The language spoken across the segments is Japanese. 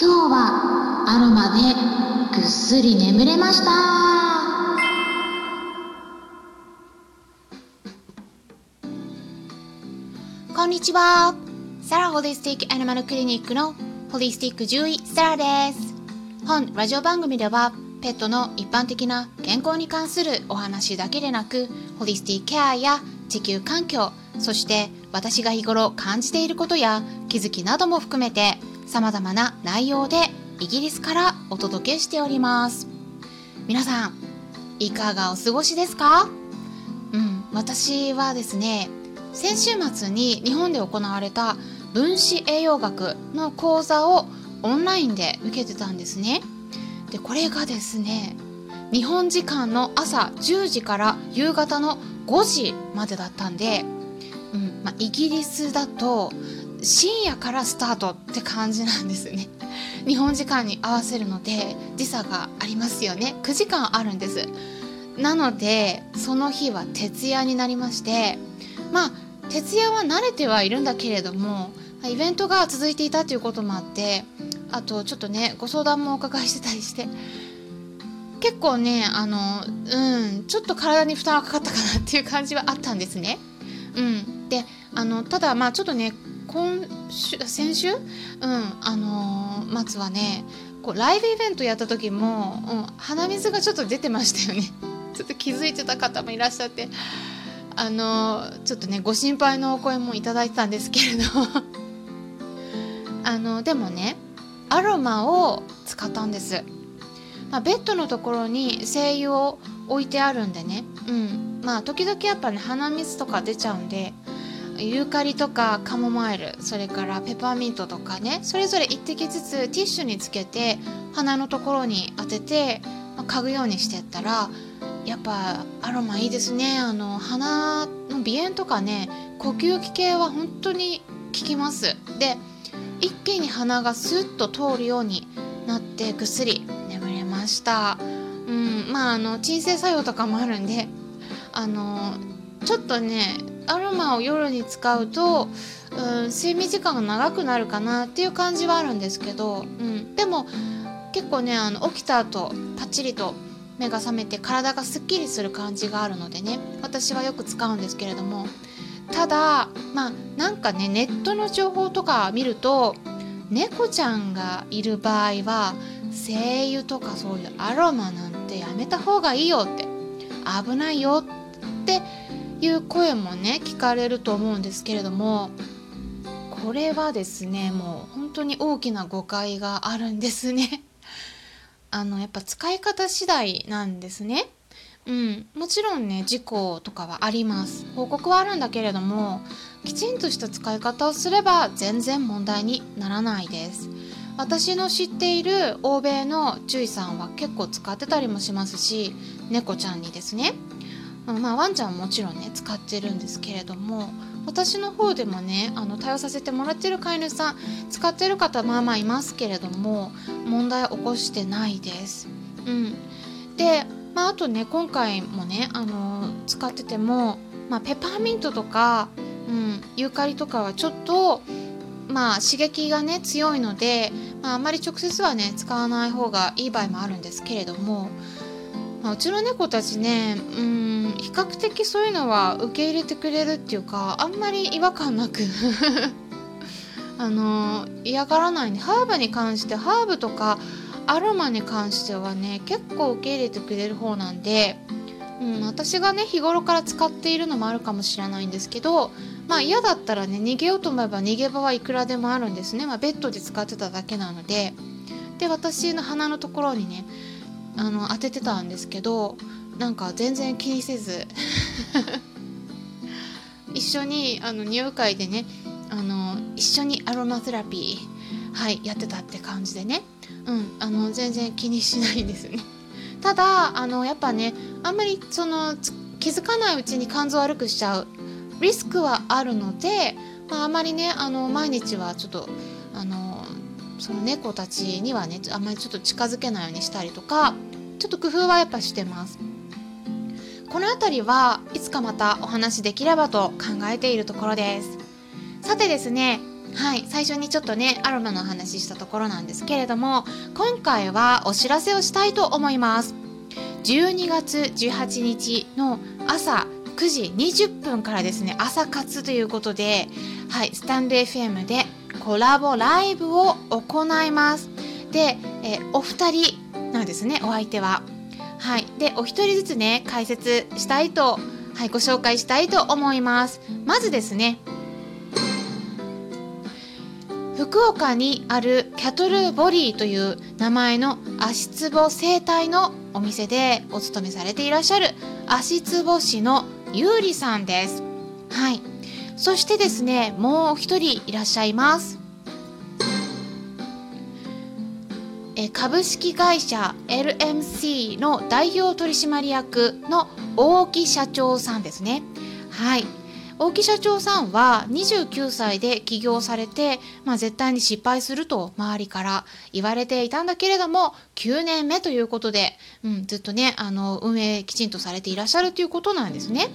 今日はアロマでぐっすり眠れましたこんにちは。サラホリスティックアニマルクリニックのホリスティック獣医サラです。本ラジオ番組ではペットの一般的な健康に関するお話だけでなく、ホリスティックケアや地球環境、そして私が日頃感じていることや気づきなども含めて様々な内容でイギリスからお届けしております。皆さん、いかがお過ごしですか？うん、私はですね、先週末に日本で行われた分子栄養学の講座をオンラインで受けてたんですね。でこれがですね日本時間の朝10時から夕方の5時までだったんで、うんまあ、イギリスだと深夜からスタートって感じなんですね。日本時間に合わせるので時差がありますよね9時間あるんですなのでその日は徹夜になりましてまあ徹夜は慣れてはいるんだけれどもイベントが続いていたということもあってあとちょっとねご相談もお伺いしてたりして結構ねあのうんちょっと体に負担がかかったかなっていう感じはあったんですね。うん、であのただまあちょっとね今週先週、うんあのー末はねこうライブイベントやった時も、うん、鼻水がちょっと出てましたよね。ちょっと気づいてた方もいらっしゃってあのーちょっとねご心配のお声もいただいてたんですけれど。あのでもねアロマを使ったんです、まあ、ベッドのところに精油を置いてあるんでね。うんまあ時々やっぱね鼻水とか出ちゃうんでユーカリとかカモマイルそれからペパーミントとかねそれぞれ1滴ずつティッシュにつけて鼻のところに当てて、まあ嗅ぐようにしてったらやっぱアロマいいですね。あの鼻の鼻炎とかね呼吸器系は本当に効きます。で一気に鼻がスッと通るようになってぐっすり眠れました。うんまああの鎮静作用とかもあるんであのちょっとねアロマを夜に使うと、うん、睡眠時間が長くなるかなっていう感じはあるんですけど、うん、でも結構ねあの起きた後パッチリと目が覚めて体がすっきりする感じがあるのでね私はよく使うんですけれども。ただまあなんかねネットの情報とか見ると猫ちゃんがいる場合は精油とかそういうアロマなんてやめた方がいいよって危ないよっていう声もね聞かれると思うんですけれどもこれはですねもう本当に大きな誤解があるんですね。あのやっぱ使い方次第なんですね。うん、もちろんね事故とかはあります報告はあるんだけれどもきちんとした使い方をすれば全然問題にならないです私の知っている欧米の獣医さんは結構使ってたりもしますし猫ちゃんにですねまあワンちゃんももちろんね使ってるんですけれども私の方でもねあの対応させてもらってる飼い主さん使ってる方まあまあいますけれども問題起こしてないです。うん、で、まあ、あとね今回もねあの使ってても、まあ、ペパーミントとか、うん、ユーカリとかはちょっとまあ刺激がね強いので、まあ、あまり直接はね使わない方がいい場合もあるんですけれども、まあ、うちの猫たちねうん比較的そういうのは受け入れてくれるっていうかあんまり違和感なく。あの嫌がらないね。ハーブに関してハーブとかアロマに関してはね結構受け入れてくれる方なんで、うん、私がね日頃から使っているのもあるかもしれないんですけどまあ嫌だったらね逃げようと思えば逃げ場はいくらでもあるんですね、まあ、ベッドで使ってただけなので。で私の鼻のところにねあの当ててたんですけどなんか全然気にせず。一緒にあの入会でねあの一緒にアロマセラピーはいやってたって感じでね。うんあの全然気にしないんですね。ただあのやっぱねあんまりその気づかないうちに肝臓悪くしちゃうリスクはあるので、まあ、あまりねあの毎日はちょっとあのその猫たちにはねあんまりちょっと近づけないようにしたりとかちょっと工夫はやっぱしてます。この辺りはいつかまたお話できればと考えているところです。さてですねはい最初にちょっとねアロマの話したところなんですけれども今回はお知らせをしたいと思います。12月18日の朝9時20分からですね朝活ということではいスタンド FM でコラボライブを行います。で、えお二人なんですねお相手は。はい。でお一人ずつね解説したいとはいご紹介したいと思います。まずですね。福岡にあるキャトルボリーという名前の足つぼ生態のお店でお勤めされていらっしゃる足つぼ師のゆうりさんです。はい。そしてですねもう一人いらっしゃいます。え株式会社 LMC の代表取締役の大木社長さんですねはい大木社長さんは29歳で起業されて、まあ、絶対に失敗すると周りから言われていたんだけれども9年目ということで、うん、ずっとねあの運営きちんとされていらっしゃるということなんですね。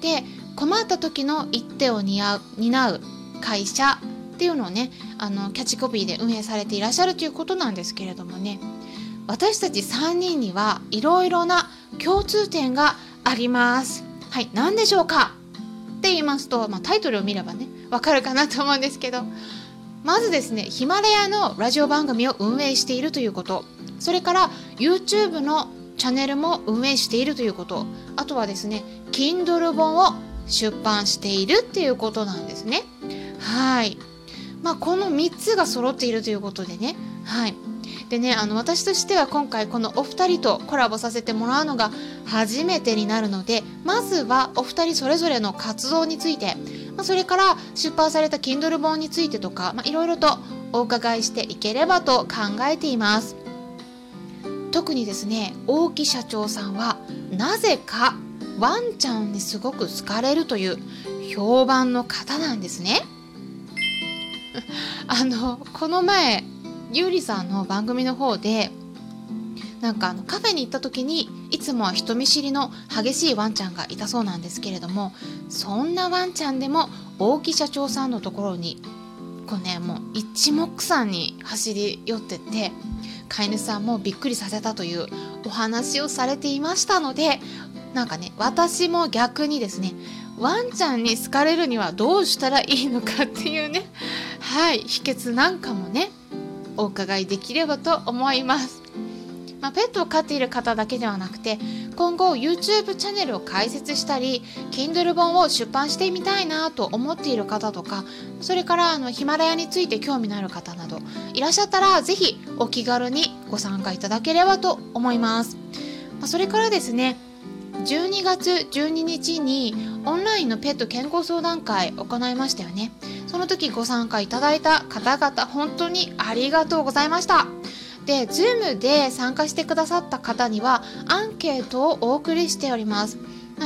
で困った時の一手を担う担う会社っていうのをねあのキャッチコピーで運営されていらっしゃるということなんですけれどもね。私たち3人にはいろいろな共通点があります。はい、何でしょうか？って言いますと、まあ、タイトルを見ればねわかるかなと思うんですけど。まずですねヒマラヤのラジオ番組を運営しているということ。それから YouTube のチャンネルも運営しているということ。あとはですね Kindle 本を出版しているっていうことなんですね。はい。まあこの3つが揃っているということでね。はい。でねあの私としては今回このお二人とコラボさせてもらうのが初めてになるのでまずはお二人それぞれの活動について、まあ、それから出版された Kindle 本についてとかまあいろいろとお伺いしていければと考えています。特にですね大木社長さんはなぜかワンちゃんにすごく好かれるという評判の方なんですね。あのこの前ゆうりさんの番組の方でなんかあのカフェに行った時にいつもは人見知りの激しいワンちゃんがいたそうなんですけれどもそんなワンちゃんでも大木社長さんのところにこうねもう一目散に走り寄ってって飼い主さんもびっくりさせたというお話をされていましたのでなんかね私も逆にですねワンちゃんに好かれるにはどうしたらいいのかっていうね はい秘訣なんかもねお伺いできればと思います。まあ、ペットを飼っている方だけではなくて今後 YouTube チャンネルを開設したり Kindle 本を出版してみたいなと思っている方とかそれからあのヒマラヤについて興味のある方などいらっしゃったら是非お気軽にご参加いただければと思います。まあ、それからですね12月12日にオンラインのペット健康相談会行いましたよね。その時ご参加いただいた方々本当にありがとうございました。で Zoom で参加してくださった方にはアンケートをお送りしております。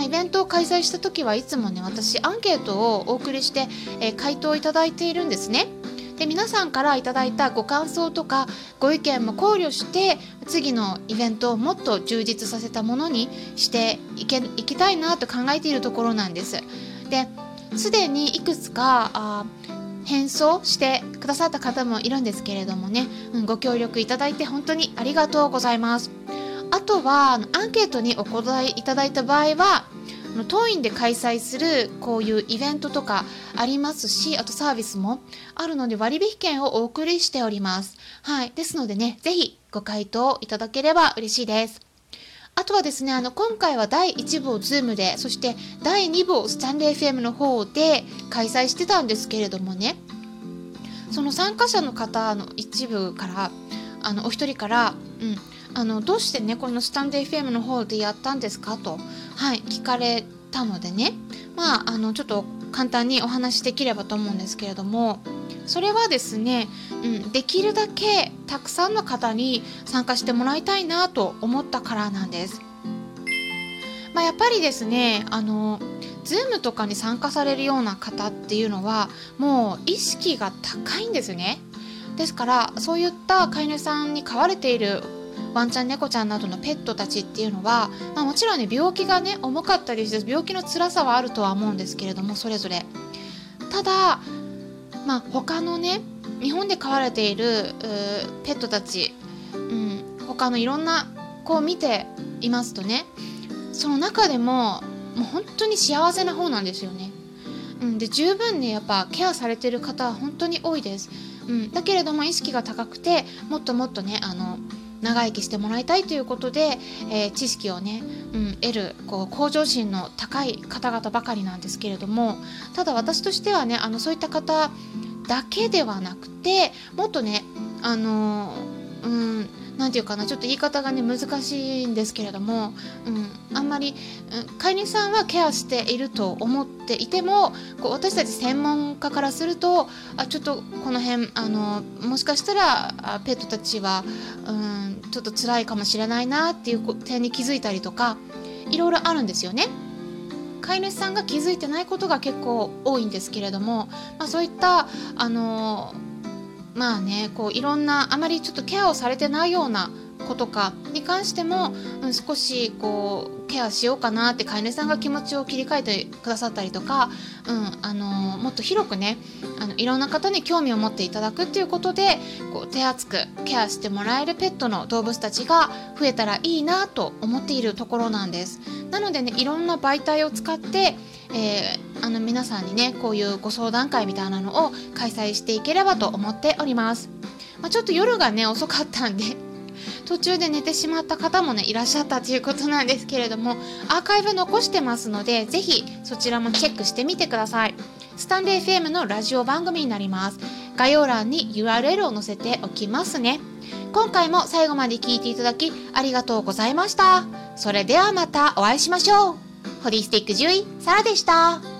イベントを開催した時はいつもね私アンケートをお送りして、え、回答をいただいているんですね。で皆さんからいただいたご感想とかご意見も考慮して次のイベントをもっと充実させたものにしていけいきたいなと考えているところなんです。ですでにいくつかあ返送してくださった方もいるんですけれどもね、うん、ご協力いただいて本当にありがとうございますあとはアンケートにお答えいただいた場合は当院で開催するこういうイベントとかありますしあとサービスもあるので割引券をお送りしております。はい。ですのでね是非ご回答いただければ嬉しいです。あとはですね、あの、今回は第1部を Zoom で、そして第2部をスタンレー FM の方で開催してたんですけれどもね、その参加者の方の一部から、あの、お一人から、うん、あの、どうしてね、このスタンデー FM の方でやったんですか？と、はい、聞かれたのでね、まあ、あの、ちょっと簡単にお話しできればと思うんですけれども、それはですね、うん、できるだけたくさんの方に参加してもらいたいなと思ったからなんです。まあ、やっぱりですねあの Zoom とかに参加されるような方っていうのはもう意識が高いんですね。ですからそういった飼い主さんに飼われているワンちゃん猫ちゃんなどのペットたちっていうのは、まあ、もちろんね病気がね重かったりして病気の辛さはあるとは思うんですけれどもそれぞれただまあ他のね日本で飼われているペットたち、うん、他のいろんな子を見ていますとねその中でももう本当に幸せな方なんですよね。うん、で十分ねやっぱケアされてる方は本当に多いです。うん、だけれども意識が高くてもっともっとねあの長生きしてもらいたいということで、えー、知識をね、うん、得るこう向上心の高い方々ばかりなんですけれどもただ私としてはねあのそういった方だけではなくてもっとねあのうん何て言うかなちょっと言い方がね難しいんですけれども、うん、あんまり、うん、飼い主さんはケアしていると思っていてもこう私たち専門家からするとあちょっとこの辺あのもしかしたらペットたちは、うん、ちょっと辛いかもしれないなっていう点に気づいたりとかいろいろあるんですよね。飼い主さんが気づいてないことが結構多いんですけれども、まあ、そういったあのまあねこういろんなあまりちょっとケアをされてないような子とかに関しても、うん、少しこうケアしようかなって飼い主さんが気持ちを切り替えてくださったりとか、うんあのー、もっと広くねあのいろんな方に興味を持っていただくっていうことでこう手厚くケアしてもらえるペットの動物たちが増えたらいいなと思っているところなんです。なのでねいろんな媒体を使ってえー、あの皆さんにねこういうご相談会みたいなのを開催していければと思っております、まあ、ちょっと夜がね遅かったんで途中で寝てしまった方もねいらっしゃったということなんですけれどもアーカイブ残してますのでぜひそちらもチェックしてみてください。スタンレー FM のラジオ番組になります。概要欄に URL を載せておきますね。今回も最後まで聞いていただきありがとうございました。それではまたお会いしましょう。ホリスティック獣医サラでした。